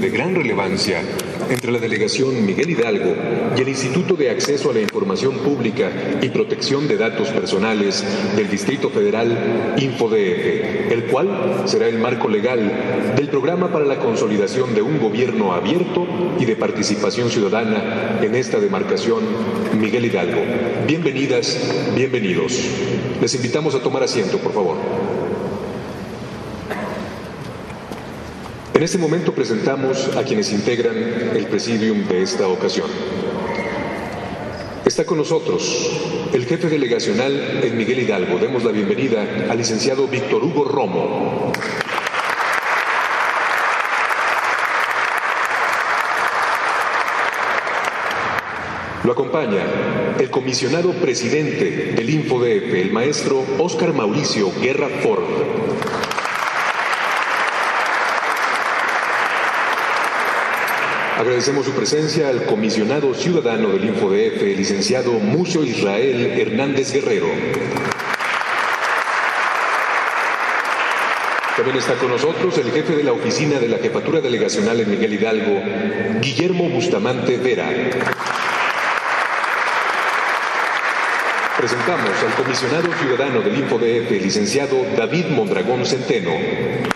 de gran relevancia entre la Delegación Miguel Hidalgo y el Instituto de Acceso a la Información Pública y Protección de Datos Personales del Distrito Federal InfoDF, el cual será el marco legal del programa para la consolidación de un gobierno abierto y de participación ciudadana en esta demarcación Miguel Hidalgo. Bienvenidas, bienvenidos. Les invitamos a tomar asiento, por favor. En este momento presentamos a quienes integran el presidium de esta ocasión. Está con nosotros el jefe delegacional en Miguel Hidalgo. Demos la bienvenida al licenciado Víctor Hugo Romo. Lo acompaña el comisionado presidente del InfoDF, el maestro Óscar Mauricio Guerra Ford. Agradecemos su presencia al comisionado ciudadano del InfoDF, licenciado Mucho Israel Hernández Guerrero. También está con nosotros el jefe de la oficina de la Jefatura Delegacional en Miguel Hidalgo, Guillermo Bustamante Vera. Presentamos al comisionado ciudadano del InfoDF, licenciado David Mondragón Centeno.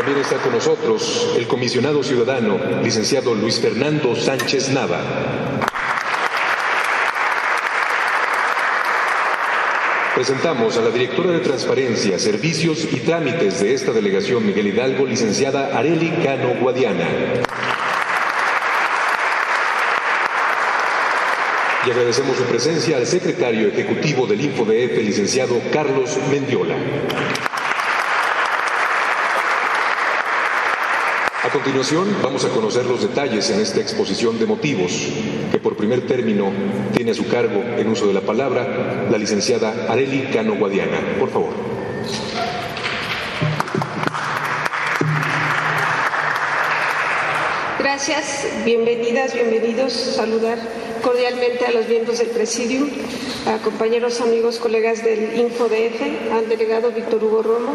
También está con nosotros el comisionado ciudadano, licenciado Luis Fernando Sánchez Nava. Presentamos a la directora de Transparencia, Servicios y Trámites de esta delegación, Miguel Hidalgo, licenciada Areli Cano Guadiana. Y agradecemos su presencia al secretario ejecutivo del InfoDF, licenciado Carlos Mendiola. A continuación, vamos a conocer los detalles en esta exposición de motivos que por primer término tiene a su cargo, en uso de la palabra, la licenciada Areli Cano Guadiana. Por favor. Gracias, bienvenidas, bienvenidos. Saludar cordialmente a los miembros del Presidium, a compañeros, amigos, colegas del InfoDF, al delegado Víctor Hugo Romo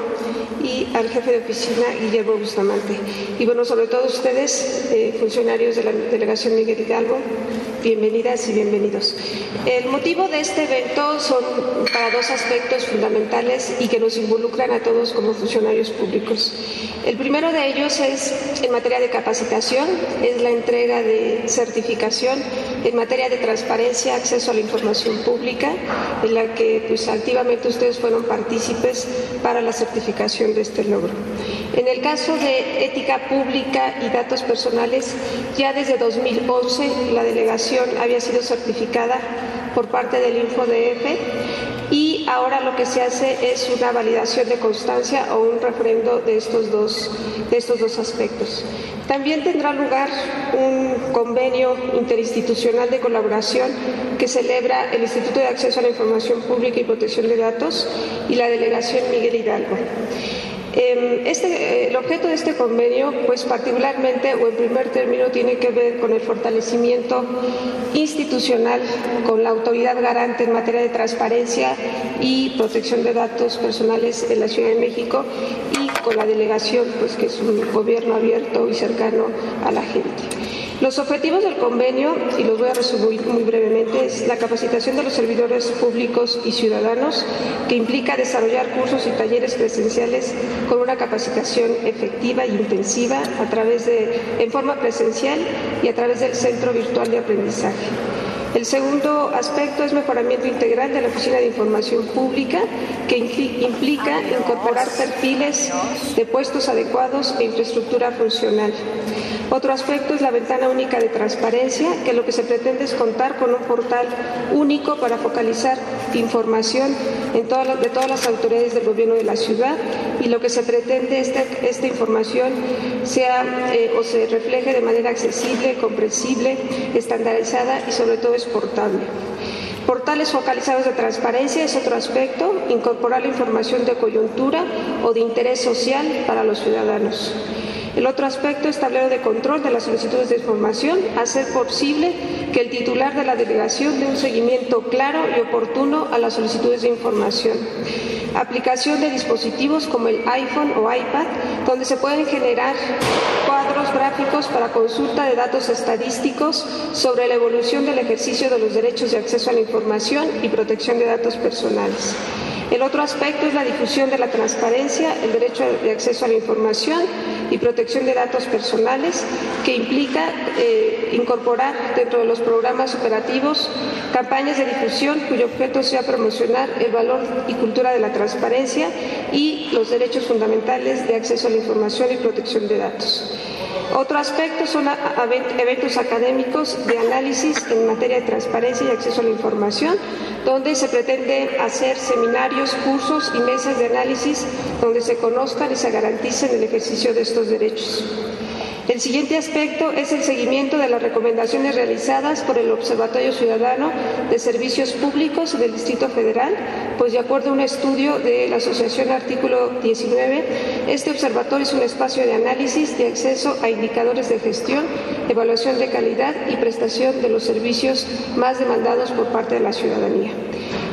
y al jefe de oficina Guillermo Bustamante. Y bueno, sobre todo ustedes, eh, funcionarios de la delegación Miguel Hidalgo, bienvenidas y bienvenidos. El motivo de este evento son para dos aspectos fundamentales y que nos involucran a todos como funcionarios públicos. El primero de ellos es en materia de capacitación, es la entrega de certificación en materia de transparencia, acceso a la información pública, en la que pues, activamente ustedes fueron partícipes para la certificación de este logro. En el caso de ética pública y datos personales, ya desde 2011 la delegación había sido certificada por parte del InfoDF y ahora lo que se hace es una validación de constancia o un refrendo de estos dos, de estos dos aspectos. También tendrá lugar un convenio interinstitucional de colaboración que celebra el Instituto de Acceso a la Información Pública y Protección de Datos y la Delegación Miguel Hidalgo. Este, el objeto de este convenio, pues particularmente o en primer término, tiene que ver con el fortalecimiento institucional, con la autoridad garante en materia de transparencia y protección de datos personales en la Ciudad de México y con la delegación, pues que es un gobierno abierto y cercano a la gente. Los objetivos del convenio, y los voy a resumir muy brevemente, es la capacitación de los servidores públicos y ciudadanos, que implica desarrollar cursos y talleres presenciales con una capacitación efectiva e intensiva a través de, en forma presencial y a través del Centro Virtual de Aprendizaje. El segundo aspecto es mejoramiento integral de la Oficina de Información Pública, que implica incorporar perfiles de puestos adecuados e infraestructura funcional. Otro aspecto es la ventana única de transparencia, que lo que se pretende es contar con un portal único para focalizar información de todas las autoridades del gobierno de la ciudad y lo que se pretende es que esta información sea eh, o se refleje de manera accesible, comprensible, estandarizada y sobre todo exportable. Portales focalizados de transparencia es otro aspecto, incorporar la información de coyuntura o de interés social para los ciudadanos. El otro aspecto es tablero de control de las solicitudes de información, hacer posible que el titular de la delegación dé un seguimiento claro y oportuno a las solicitudes de información. aplicación de dispositivos como el iPhone o iPad, donde se pueden generar cuadros gráficos para consulta de datos estadísticos sobre la evolución del ejercicio de los derechos de acceso a la información y protección de datos personales. El otro aspecto es la difusión de la transparencia, el derecho de acceso a la información y protección de datos personales, que implica eh, incorporar dentro de los programas operativos campañas de difusión cuyo objeto sea promocionar el valor y cultura de la transparencia y los derechos fundamentales de acceso a la información y protección de datos. Otro aspecto son eventos académicos de análisis en materia de transparencia y acceso a la información, donde se pretende hacer seminarios, cursos y mesas de análisis donde se conozcan y se garanticen el ejercicio de estos derechos. El siguiente aspecto es el seguimiento de las recomendaciones realizadas por el Observatorio Ciudadano de Servicios Públicos del Distrito Federal, pues de acuerdo a un estudio de la Asociación Artículo 19, este observatorio es un espacio de análisis de acceso a indicadores de gestión, evaluación de calidad y prestación de los servicios más demandados por parte de la ciudadanía.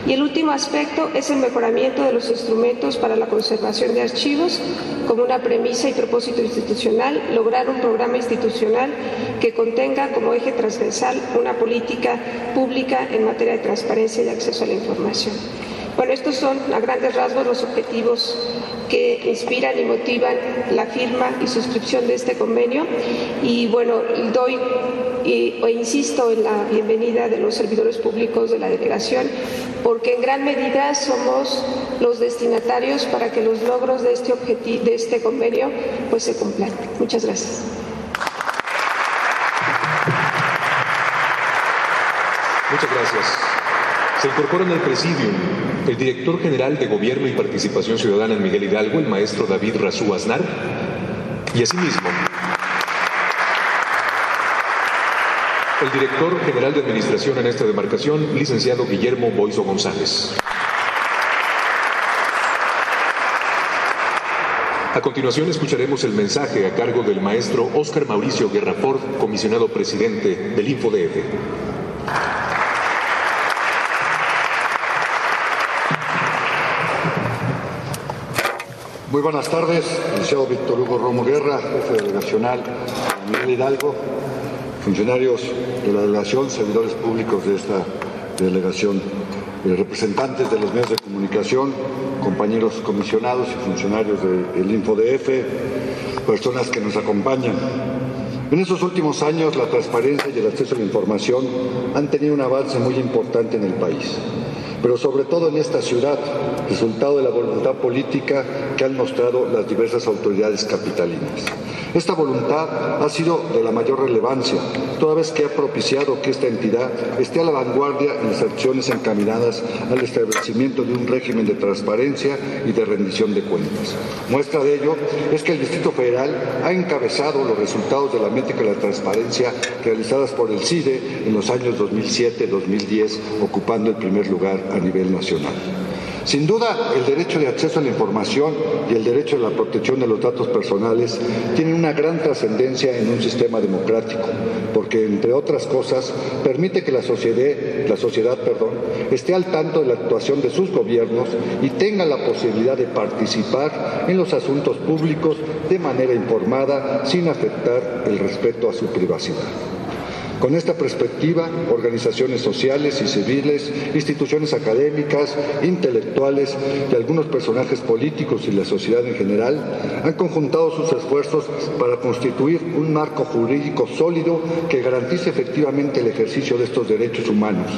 Y el último aspecto es el mejoramiento de los instrumentos para la conservación de archivos, como una premisa y propósito institucional, lograr un programa institucional que contenga como eje transversal una política pública en materia de transparencia y acceso a la información. Bueno, estos son a grandes rasgos los objetivos que inspiran y motivan la firma y suscripción de este convenio. Y bueno, doy e insisto en la bienvenida de los servidores públicos de la delegación, porque en gran medida somos los destinatarios para que los logros de este, de este convenio pues, se cumplan. Muchas gracias. Muchas gracias. Se incorpora en el presidium el director general de Gobierno y Participación Ciudadana en Miguel Hidalgo, el maestro David Razú Aznar, y asimismo el director general de Administración en esta demarcación, licenciado Guillermo Boiso González. A continuación escucharemos el mensaje a cargo del maestro Óscar Mauricio Guerrafort, comisionado presidente del InfoDF. Muy buenas tardes, licenciado Víctor Hugo Romo Guerra, jefe delegacional de Miguel Hidalgo, funcionarios de la delegación, servidores públicos de esta delegación, eh, representantes de los medios de comunicación, compañeros comisionados y funcionarios del InfoDF, personas que nos acompañan. En estos últimos años la transparencia y el acceso a la información han tenido un avance muy importante en el país pero sobre todo en esta ciudad, resultado de la voluntad política que han mostrado las diversas autoridades capitalinas. Esta voluntad ha sido de la mayor relevancia, toda vez que ha propiciado que esta entidad esté a la vanguardia en las acciones encaminadas al establecimiento de un régimen de transparencia y de rendición de cuentas. Muestra de ello es que el Distrito Federal ha encabezado los resultados de la métrica de la transparencia realizadas por el CIDE en los años 2007-2010, ocupando el primer lugar a nivel nacional. Sin duda, el derecho de acceso a la información y el derecho a la protección de los datos personales tienen una gran trascendencia en un sistema democrático, porque, entre otras cosas, permite que la sociedad, la sociedad perdón, esté al tanto de la actuación de sus gobiernos y tenga la posibilidad de participar en los asuntos públicos de manera informada sin afectar el respeto a su privacidad. Con esta perspectiva, organizaciones sociales y civiles, instituciones académicas, intelectuales y algunos personajes políticos y la sociedad en general han conjuntado sus esfuerzos para constituir un marco jurídico sólido que garantice efectivamente el ejercicio de estos derechos humanos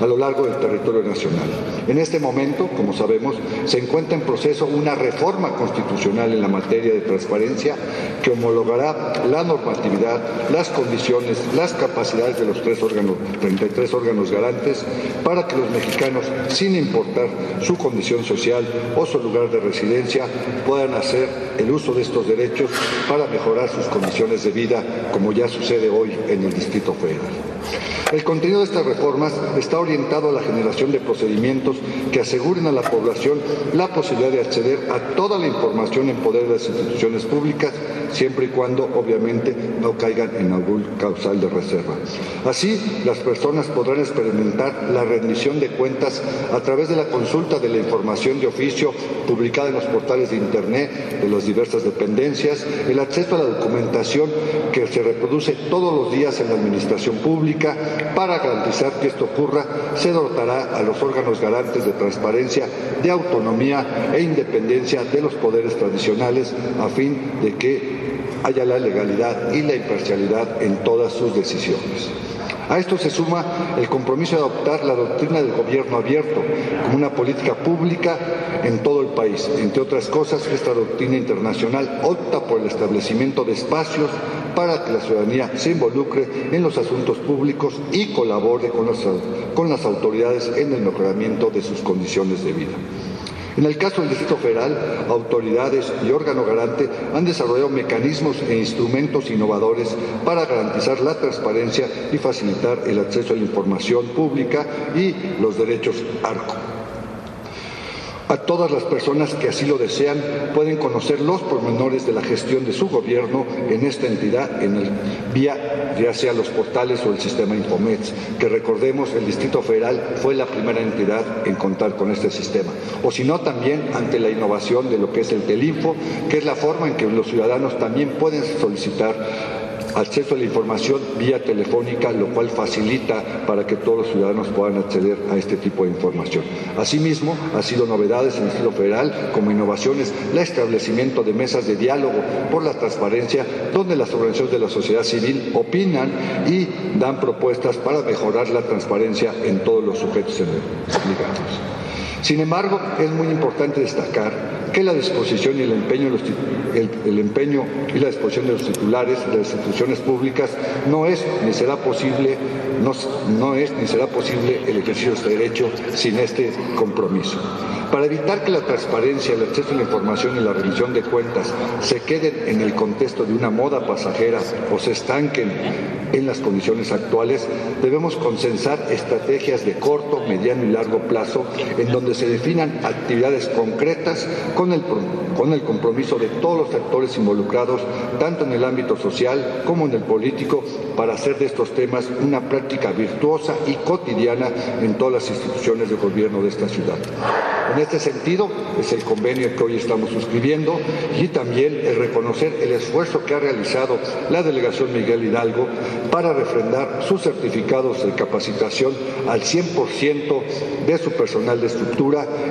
a lo largo del territorio nacional. En este momento, como sabemos, se encuentra en proceso una reforma constitucional en la materia de transparencia que homologará la normatividad, las condiciones, las capacidades de los tres órganos, 33 órganos garantes para que los mexicanos, sin importar su condición social o su lugar de residencia, puedan hacer el uso de estos derechos para mejorar sus condiciones de vida, como ya sucede hoy en el Distrito Federal. El contenido de estas reformas está orientado a la generación de procedimientos que aseguren a la población la posibilidad de acceder a toda la información en poder de las instituciones públicas siempre y cuando obviamente no caigan en algún causal de reserva. Así, las personas podrán experimentar la rendición de cuentas a través de la consulta de la información de oficio publicada en los portales de Internet de las diversas dependencias, el acceso a la documentación que se reproduce todos los días en la administración pública. Para garantizar que esto ocurra, se dotará a los órganos garantes de transparencia, de autonomía e independencia de los poderes tradicionales a fin de que haya la legalidad y la imparcialidad en todas sus decisiones. A esto se suma el compromiso de adoptar la doctrina del gobierno abierto como una política pública en todo el país. Entre otras cosas, esta doctrina internacional opta por el establecimiento de espacios para que la ciudadanía se involucre en los asuntos públicos y colabore con, con las autoridades en el mejoramiento de sus condiciones de vida. En el caso del Distrito Federal, autoridades y órgano garante han desarrollado mecanismos e instrumentos innovadores para garantizar la transparencia y facilitar el acceso a la información pública y los derechos ARCO. A todas las personas que así lo desean pueden conocer los pormenores de la gestión de su gobierno en esta entidad, en el vía ya sea los portales o el sistema Infomets, que recordemos el Distrito Federal fue la primera entidad en contar con este sistema. O si no, también ante la innovación de lo que es el Telinfo, que es la forma en que los ciudadanos también pueden solicitar acceso a la información vía telefónica, lo cual facilita para que todos los ciudadanos puedan acceder a este tipo de información. Asimismo, ha sido novedades en el estilo federal como innovaciones el establecimiento de mesas de diálogo por la transparencia, donde las organizaciones de la sociedad civil opinan y dan propuestas para mejorar la transparencia en todos los sujetos ligados. Sin embargo, es muy importante destacar que la disposición y el empeño, el, empeño y la disposición de los titulares de las instituciones públicas no es ni será posible no, no es ni será posible el ejercicio de este derecho sin este compromiso. Para evitar que la transparencia, el acceso a la información y la revisión de cuentas se queden en el contexto de una moda pasajera o se estanquen en las condiciones actuales, debemos consensar estrategias de corto, mediano y largo plazo en donde se definan actividades concretas con el, con el compromiso de todos los actores involucrados, tanto en el ámbito social como en el político, para hacer de estos temas una práctica virtuosa y cotidiana en todas las instituciones de gobierno de esta ciudad. En este sentido, es el convenio que hoy estamos suscribiendo y también el reconocer el esfuerzo que ha realizado la delegación Miguel Hidalgo para refrendar sus certificados de capacitación al 100% de su personal de estructura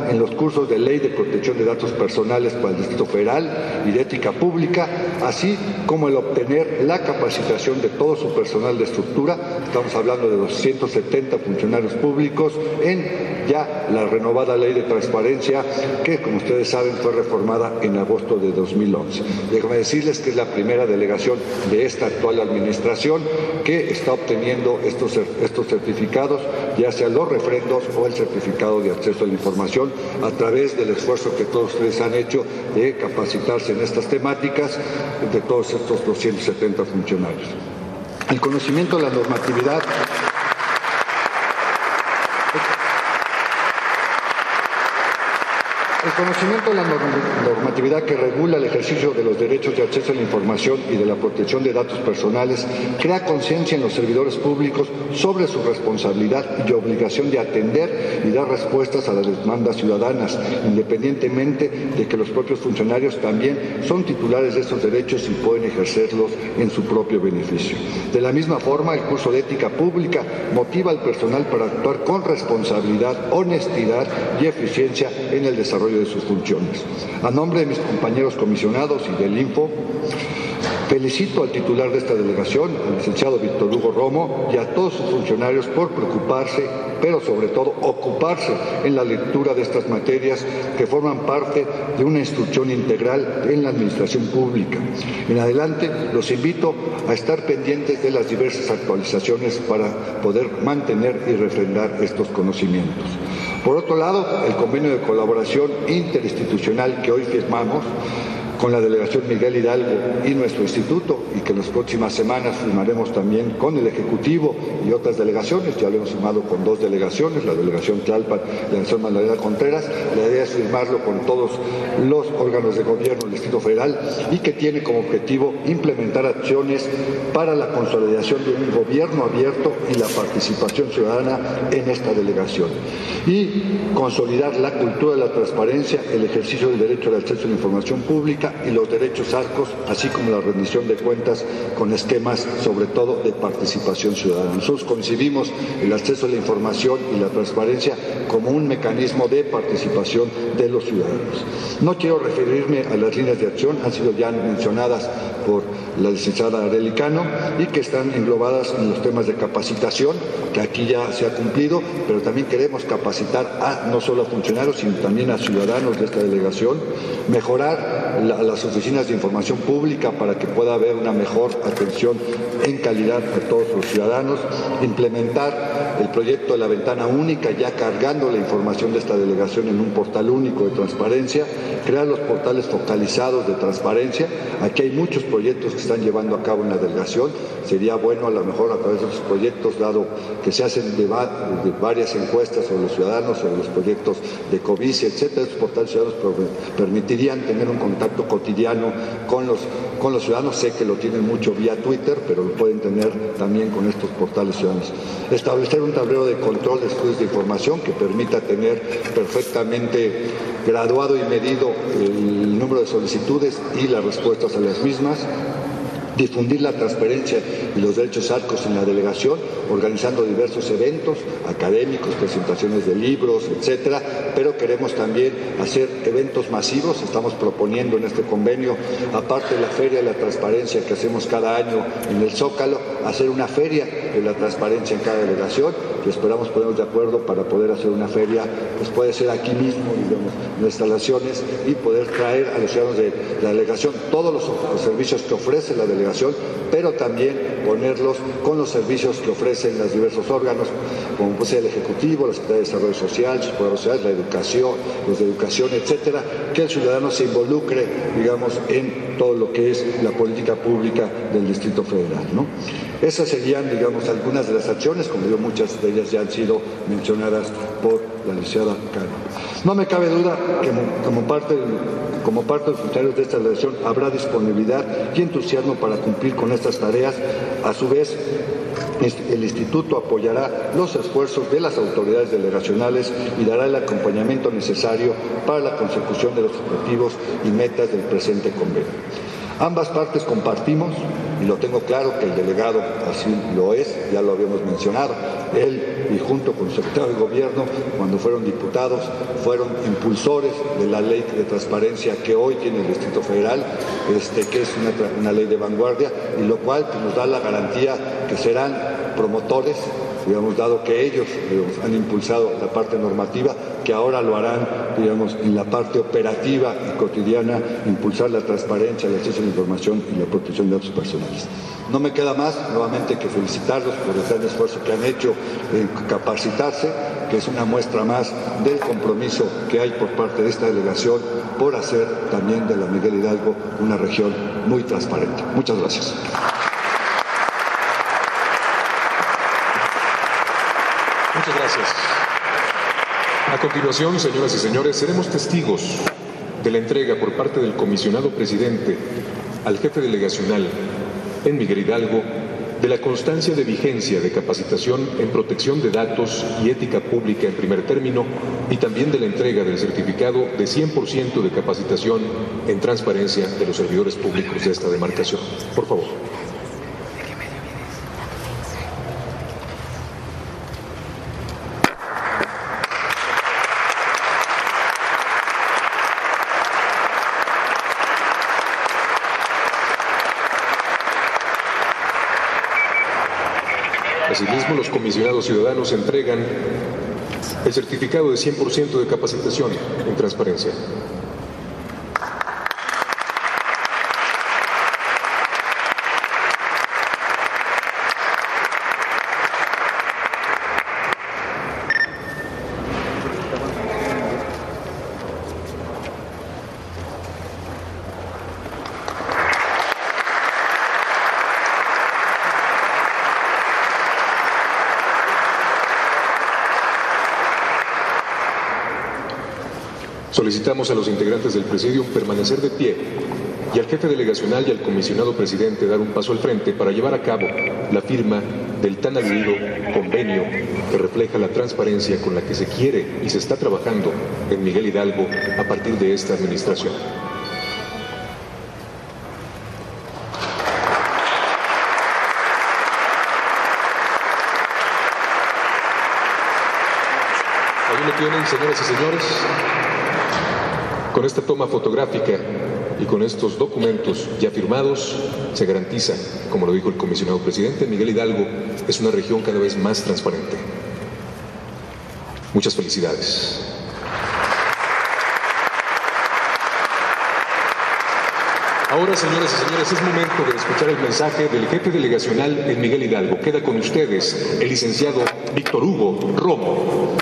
en los cursos de Ley de Protección de Datos Personales para el Distrito Federal y de Ética Pública, así como el obtener la capacitación de todo su personal de estructura, estamos hablando de 270 funcionarios públicos, en ya la renovada Ley de Transparencia, que como ustedes saben fue reformada en agosto de 2011. Déjame decirles que es la primera delegación de esta actual administración que está obteniendo estos, estos certificados, ya sea los refrendos o el certificado de acceso a la información, a través del esfuerzo que todos ustedes han hecho de capacitarse en estas temáticas de todos estos 270 funcionarios. El conocimiento de la normatividad El conocimiento de la normatividad que regula el ejercicio de los derechos de acceso a la información y de la protección de datos personales crea conciencia en los servidores públicos sobre su responsabilidad y obligación de atender y dar respuestas a las demandas ciudadanas, independientemente de que los propios funcionarios también son titulares de estos derechos y pueden ejercerlos en su propio beneficio. De la misma forma, el curso de ética pública motiva al personal para actuar con responsabilidad, honestidad y eficiencia en el de sus funciones. A nombre de mis compañeros comisionados y del Info, Felicito al titular de esta delegación, al licenciado Víctor Hugo Romo, y a todos sus funcionarios por preocuparse, pero sobre todo ocuparse en la lectura de estas materias que forman parte de una instrucción integral en la administración pública. En adelante, los invito a estar pendientes de las diversas actualizaciones para poder mantener y refrendar estos conocimientos. Por otro lado, el convenio de colaboración interinstitucional que hoy firmamos con la delegación Miguel Hidalgo y nuestro instituto y que en las próximas semanas firmaremos también con el Ejecutivo y otras delegaciones. Ya lo hemos firmado con dos delegaciones, la delegación Tlalpan y la delegación Magdalena Contreras. La idea es firmarlo con todos los órganos de gobierno del Distrito Federal y que tiene como objetivo implementar acciones para la consolidación de un gobierno abierto y la participación ciudadana en esta delegación. Y consolidar la cultura de la transparencia, el ejercicio del derecho al acceso a la información pública y los derechos arcos, así como la rendición de cuentas con esquemas sobre todo de participación ciudadana. Nosotros concibimos el acceso a la información y la transparencia como un mecanismo de participación de los ciudadanos. No quiero referirme a las líneas de acción, han sido ya mencionadas por la licenciada Arelicano y que están englobadas en los temas de capacitación, que aquí ya se ha cumplido, pero también queremos capacitar a no solo a funcionarios, sino también a ciudadanos de esta delegación, mejorar las oficinas de información pública para que pueda haber una mejor atención en calidad a todos los ciudadanos, implementar el proyecto de la ventana única, ya cargando la información de esta delegación en un portal único de transparencia, crear los portales focalizados de transparencia. Aquí hay muchos proyectos que están llevando a cabo en la delegación. Sería bueno a lo mejor a través de esos proyectos, dado que se hacen varias encuestas sobre los ciudadanos, sobre los proyectos de COVISI, etcétera, esos portales ciudadanos permitirían tener un contacto cotidiano con los, con los ciudadanos. Sé que lo tienen mucho vía Twitter, pero lo pueden tener también con estos portales ciudadanos. Establecer un tablero de control de estudios de información que permita tener perfectamente graduado y medido el número de solicitudes y las respuestas a las mismas, difundir la transparencia y los derechos arcos en la delegación, organizando diversos eventos académicos, presentaciones de libros, etcétera, pero queremos también hacer eventos masivos, estamos proponiendo en este convenio, aparte de la Feria de la Transparencia que hacemos cada año en el Zócalo, hacer una feria de la transparencia en cada delegación, que esperamos ponernos de acuerdo para poder hacer una feria, pues puede ser aquí mismo, digamos, en instalaciones, y poder traer a los ciudadanos de la delegación todos los, servicios que ofrece la delegación pero también ponerlos con los servicios que ofrecen los diversos órganos, como puede ser el Ejecutivo, la Secretaría de Desarrollo Social, Social, la educación, los de educación, etcétera, que el ciudadano se involucre, digamos, en todo lo que es la política pública del Distrito Federal. ¿no? Esas serían, digamos, algunas de las acciones, como digo, muchas de ellas ya han sido mencionadas por la licenciada Cano. No me cabe duda que como parte, como parte de los funcionarios de esta delegación habrá disponibilidad y entusiasmo para cumplir con estas tareas. A su vez, el Instituto apoyará los esfuerzos de las autoridades delegacionales y dará el acompañamiento necesario para la consecución de los objetivos y metas del presente convenio. Ambas partes compartimos, y lo tengo claro que el delegado así lo es, ya lo habíamos mencionado, él y junto con el secretario de Gobierno, cuando fueron diputados, fueron impulsores de la ley de transparencia que hoy tiene el Distrito Federal, este, que es una, ley de vanguardia, y lo cual pues, nos da la garantía que serán promotores digamos, dado que ellos han impulsado la parte normativa, que ahora lo harán, digamos, en la parte operativa y cotidiana, impulsar la transparencia, el acceso a la información y la protección de datos personales. No me queda más, nuevamente, que felicitarlos por el gran esfuerzo que han hecho en capacitarse, que es una muestra más del compromiso que hay por parte de esta delegación por hacer también de la Miguel Hidalgo una región muy transparente. Muchas gracias. Muchas gracias. A continuación, señoras y señores, seremos testigos de la entrega por parte del comisionado presidente al jefe delegacional en Miguel Hidalgo de la constancia de vigencia de capacitación en protección de datos y ética pública en primer término y también de la entrega del certificado de 100% de capacitación en transparencia de los servidores públicos de esta demarcación. Por favor. Asimismo, los comisionados ciudadanos entregan el certificado de 100% de capacitación en transparencia. Solicitamos a los integrantes del Presidium permanecer de pie y al jefe delegacional y al comisionado presidente dar un paso al frente para llevar a cabo la firma del tan aludido convenio que refleja la transparencia con la que se quiere y se está trabajando en Miguel Hidalgo a partir de esta administración. Ahí lo tienen, señoras y señores. Con esta toma fotográfica y con estos documentos ya firmados, se garantiza, como lo dijo el comisionado presidente, Miguel Hidalgo es una región cada vez más transparente. Muchas felicidades. Ahora, señoras y señores, es momento de escuchar el mensaje del jefe delegacional en Miguel Hidalgo. Queda con ustedes el licenciado Víctor Hugo Romo.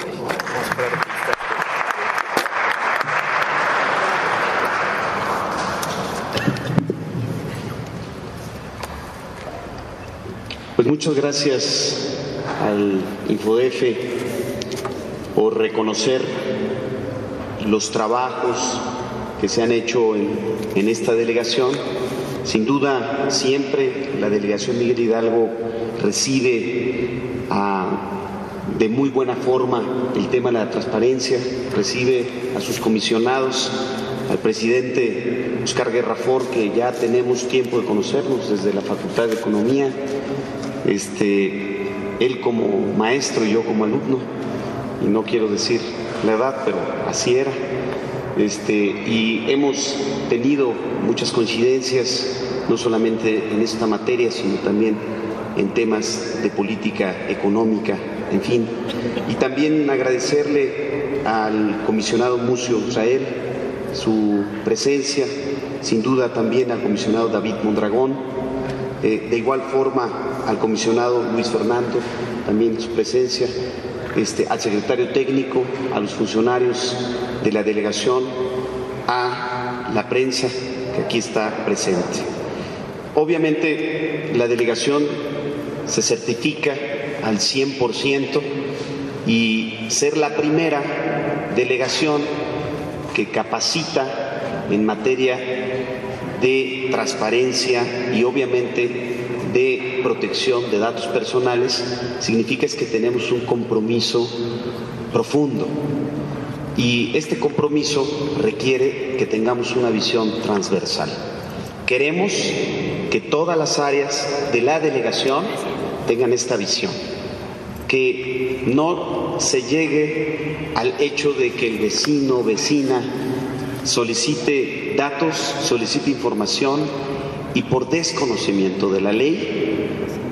Muchas gracias al InfoDF por reconocer los trabajos que se han hecho en, en, esta delegación. Sin duda, siempre la delegación Miguel Hidalgo recibe a, de muy buena forma el tema de la transparencia, recibe a sus comisionados, al presidente Oscar Guerra Ford, que ya tenemos tiempo de conocernos desde la Facultad de Economía, este, él como maestro y yo como alumno, y no quiero decir la edad, pero así era. Este, y hemos tenido muchas coincidencias, no solamente en esta materia, sino también en temas de política económica, en fin. Y también agradecerle al comisionado Mucio Israel su presencia, sin duda también al comisionado David Mondragón, eh, de igual forma al comisionado Luis Fernando, también su presencia, este, al secretario técnico, a los funcionarios de la delegación, a la prensa que aquí está presente. Obviamente la delegación se certifica al 100% y ser la primera delegación que capacita en materia de transparencia y obviamente de protección de datos personales significa es que tenemos un compromiso profundo y este compromiso requiere que tengamos una visión transversal. Queremos que todas las áreas de la delegación tengan esta visión, que no se llegue al hecho de que el vecino vecina solicite datos, solicite información y por desconocimiento de la ley,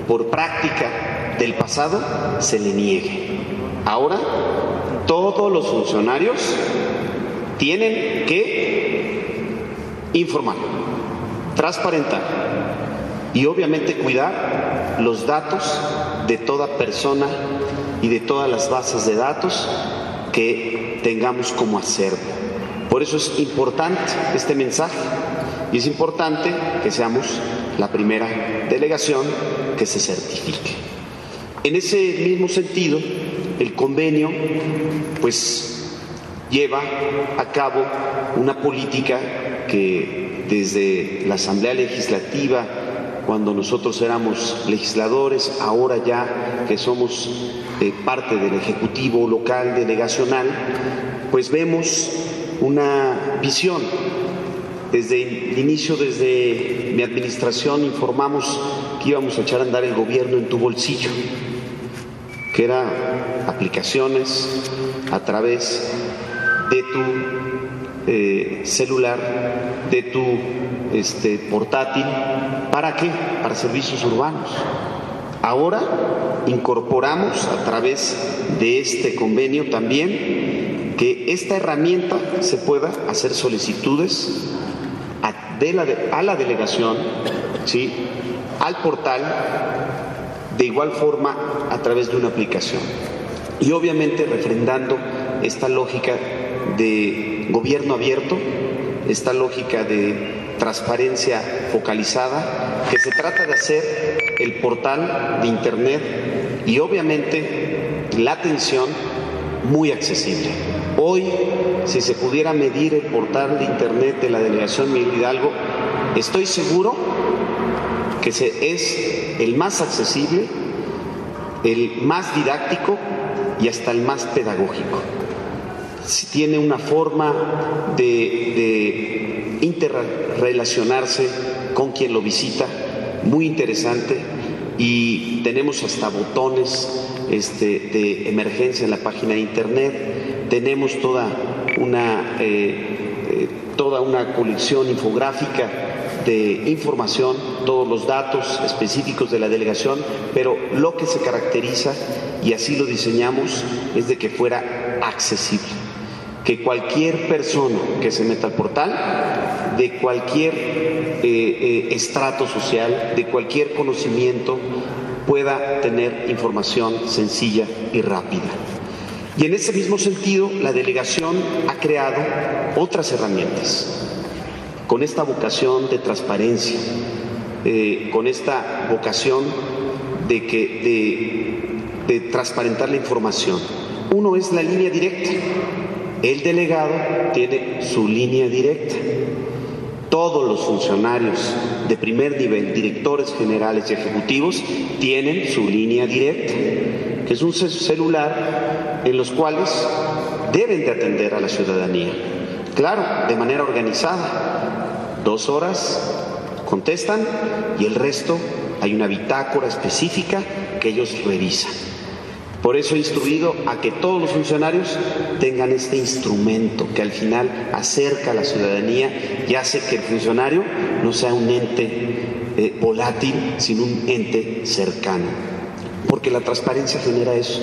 por práctica del pasado, se le niegue. Ahora, todos los funcionarios tienen que informar, transparentar y obviamente cuidar los datos de toda persona y de todas las bases de datos que tengamos como acervo. Por eso es importante este mensaje y es importante que seamos la primera delegación que se certifique. En ese mismo sentido, el convenio pues lleva a cabo una política que desde la Asamblea Legislativa, cuando nosotros éramos legisladores, ahora ya que somos eh, parte del Ejecutivo local delegacional, pues vemos una visión desde el inicio, desde mi administración, informamos que íbamos a echar a andar el gobierno en tu bolsillo, que era aplicaciones a través de tu eh, celular, de tu este, portátil. ¿Para qué? Para servicios urbanos. Ahora incorporamos a través de este convenio también que esta herramienta se pueda hacer solicitudes a la delegación, ¿sí? al portal, de igual forma a través de una aplicación. Y obviamente refrendando esta lógica de gobierno abierto, esta lógica de transparencia focalizada, que se trata de hacer el portal de Internet y obviamente la atención muy accesible. Hoy, si se pudiera medir el portal de Internet de la delegación Miguel Hidalgo, estoy seguro que es el más accesible, el más didáctico y hasta el más pedagógico. Tiene una forma de, de interrelacionarse con quien lo visita muy interesante y tenemos hasta botones este, de emergencia en la página de internet, tenemos toda una, eh, eh, toda una colección infográfica de información, todos los datos específicos de la delegación, pero lo que se caracteriza, y así lo diseñamos, es de que fuera accesible, que cualquier persona que se meta al portal, de cualquier eh, estrato social, de cualquier conocimiento, pueda tener información sencilla y rápida. Y en ese mismo sentido, la delegación ha creado otras herramientas con esta vocación de transparencia, eh, con esta vocación de, que, de, de transparentar la información. Uno es la línea directa. El delegado tiene su línea directa todos los funcionarios de primer nivel, directores generales y ejecutivos, tienen su línea directa, que es un celular en los cuales deben de atender a la ciudadanía. Claro, de manera organizada. Dos horas contestan y el resto hay una bitácora específica que ellos revisan. Por eso he instruido a que todos los funcionarios tengan este instrumento que al final acerca a la ciudadanía y hace que el funcionario no sea un ente eh, volátil, sino un ente cercano. Porque la transparencia genera eso,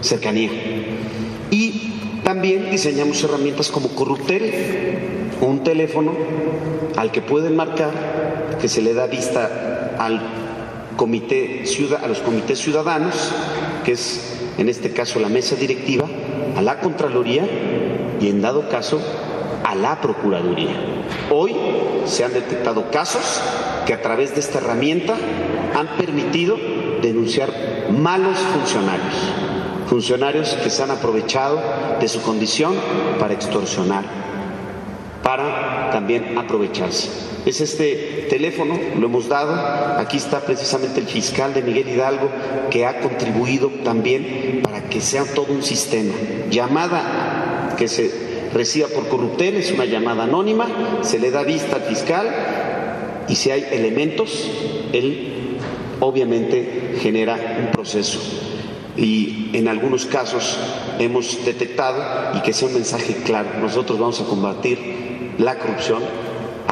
cercanía. Y también diseñamos herramientas como Corruptel, un teléfono al que pueden marcar, que se le da vista al comité, a los comités ciudadanos, que es en este caso la mesa directiva, a la Contraloría y en dado caso a la Procuraduría. Hoy se han detectado casos que a través de esta herramienta han permitido denunciar malos funcionarios, funcionarios que se han aprovechado de su condición para extorsionar, para también aprovecharse es este teléfono, lo hemos dado. Aquí está precisamente el fiscal de Miguel Hidalgo que ha contribuido también para que sea todo un sistema. Llamada que se reciba por corruptel es una llamada anónima, se le da vista al fiscal y si hay elementos, él obviamente genera un proceso. Y en algunos casos hemos detectado y que sea un mensaje claro, nosotros vamos a combatir la corrupción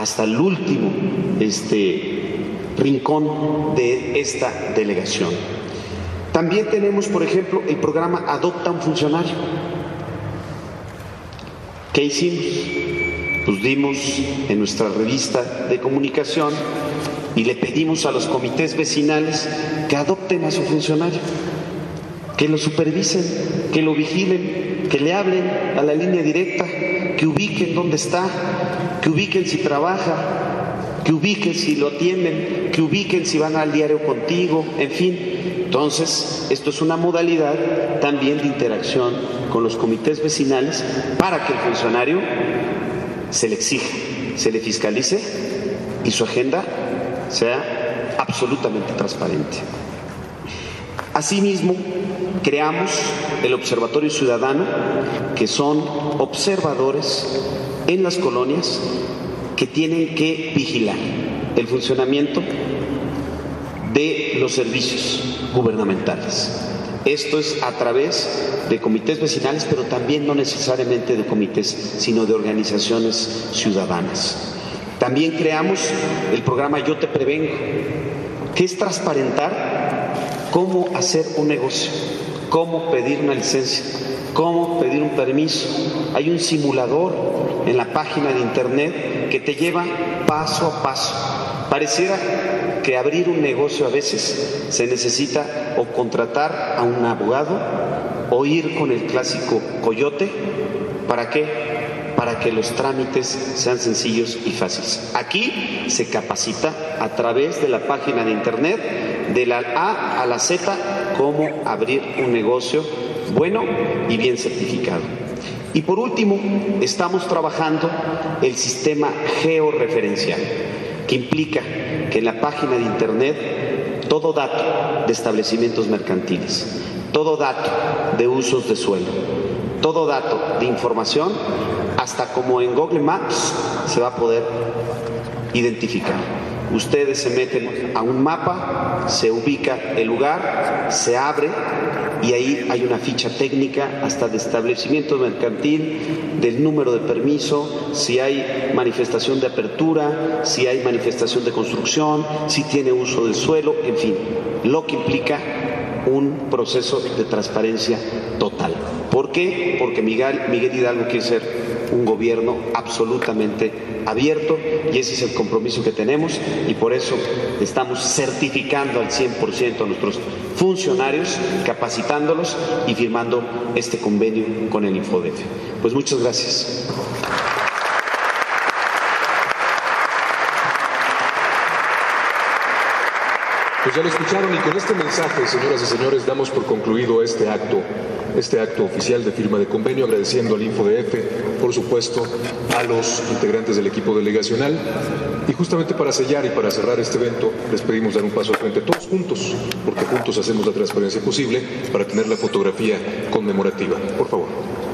hasta el último este, rincón de esta delegación. También tenemos, por ejemplo, el programa Adopta un Funcionario. ¿Qué hicimos? Pues dimos en nuestra revista de comunicación y le pedimos a los comités vecinales que adopten a su funcionario, que lo supervisen, que lo vigilen, que le hablen a la línea directa, que ubiquen dónde está, que ubiquen si trabaja, que ubiquen si lo atienden, que ubiquen si van al diario contigo, en fin. Entonces, esto es una modalidad también de interacción con los comités vecinales para que el funcionario se le exija, se le fiscalice y su agenda sea absolutamente transparente. Asimismo, creamos el Observatorio Ciudadano, que son observadores en las colonias que tienen que vigilar el funcionamiento de los servicios gubernamentales. Esto es a través de comités vecinales, pero también no necesariamente de comités, sino de organizaciones ciudadanas. También creamos el programa Yo te prevengo, que es transparentar cómo hacer un negocio, cómo pedir una licencia, cómo pedir un permiso. Hay un simulador en la página de internet que te lleva paso a paso. Pareciera que abrir un negocio a veces se necesita o contratar a un abogado o ir con el clásico coyote. ¿Para qué? Para que los trámites sean sencillos y fáciles. Aquí se capacita a través de la página de internet de la A a la Z cómo abrir un negocio bueno y bien certificado. Y por último, estamos trabajando el sistema georreferencial, que implica que en la página de Internet todo dato de establecimientos mercantiles, todo dato de usos de suelo, todo dato de información, hasta como en Google Maps, se va a poder identificar. Ustedes se meten a un mapa, se ubica el lugar, se abre y ahí hay una ficha técnica hasta de establecimiento mercantil, del número de permiso, si hay manifestación de apertura, si hay manifestación de construcción, si tiene uso del suelo, en fin, lo que implica un proceso de transparencia total. ¿Por qué? Porque Miguel, Miguel Hidalgo quiere ser un gobierno absolutamente abierto y ese es el compromiso que tenemos y por eso estamos certificando al 100% a nuestros funcionarios, capacitándolos y firmando este convenio con el Infodef. Pues muchas gracias. Pues ya lo escucharon y con este mensaje, señoras y señores, damos por concluido este acto, este acto oficial de firma de convenio, agradeciendo al InfoDF, por supuesto, a los integrantes del equipo delegacional. Y justamente para sellar y para cerrar este evento, les pedimos dar un paso al frente todos juntos, porque juntos hacemos la transparencia posible para tener la fotografía conmemorativa. Por favor.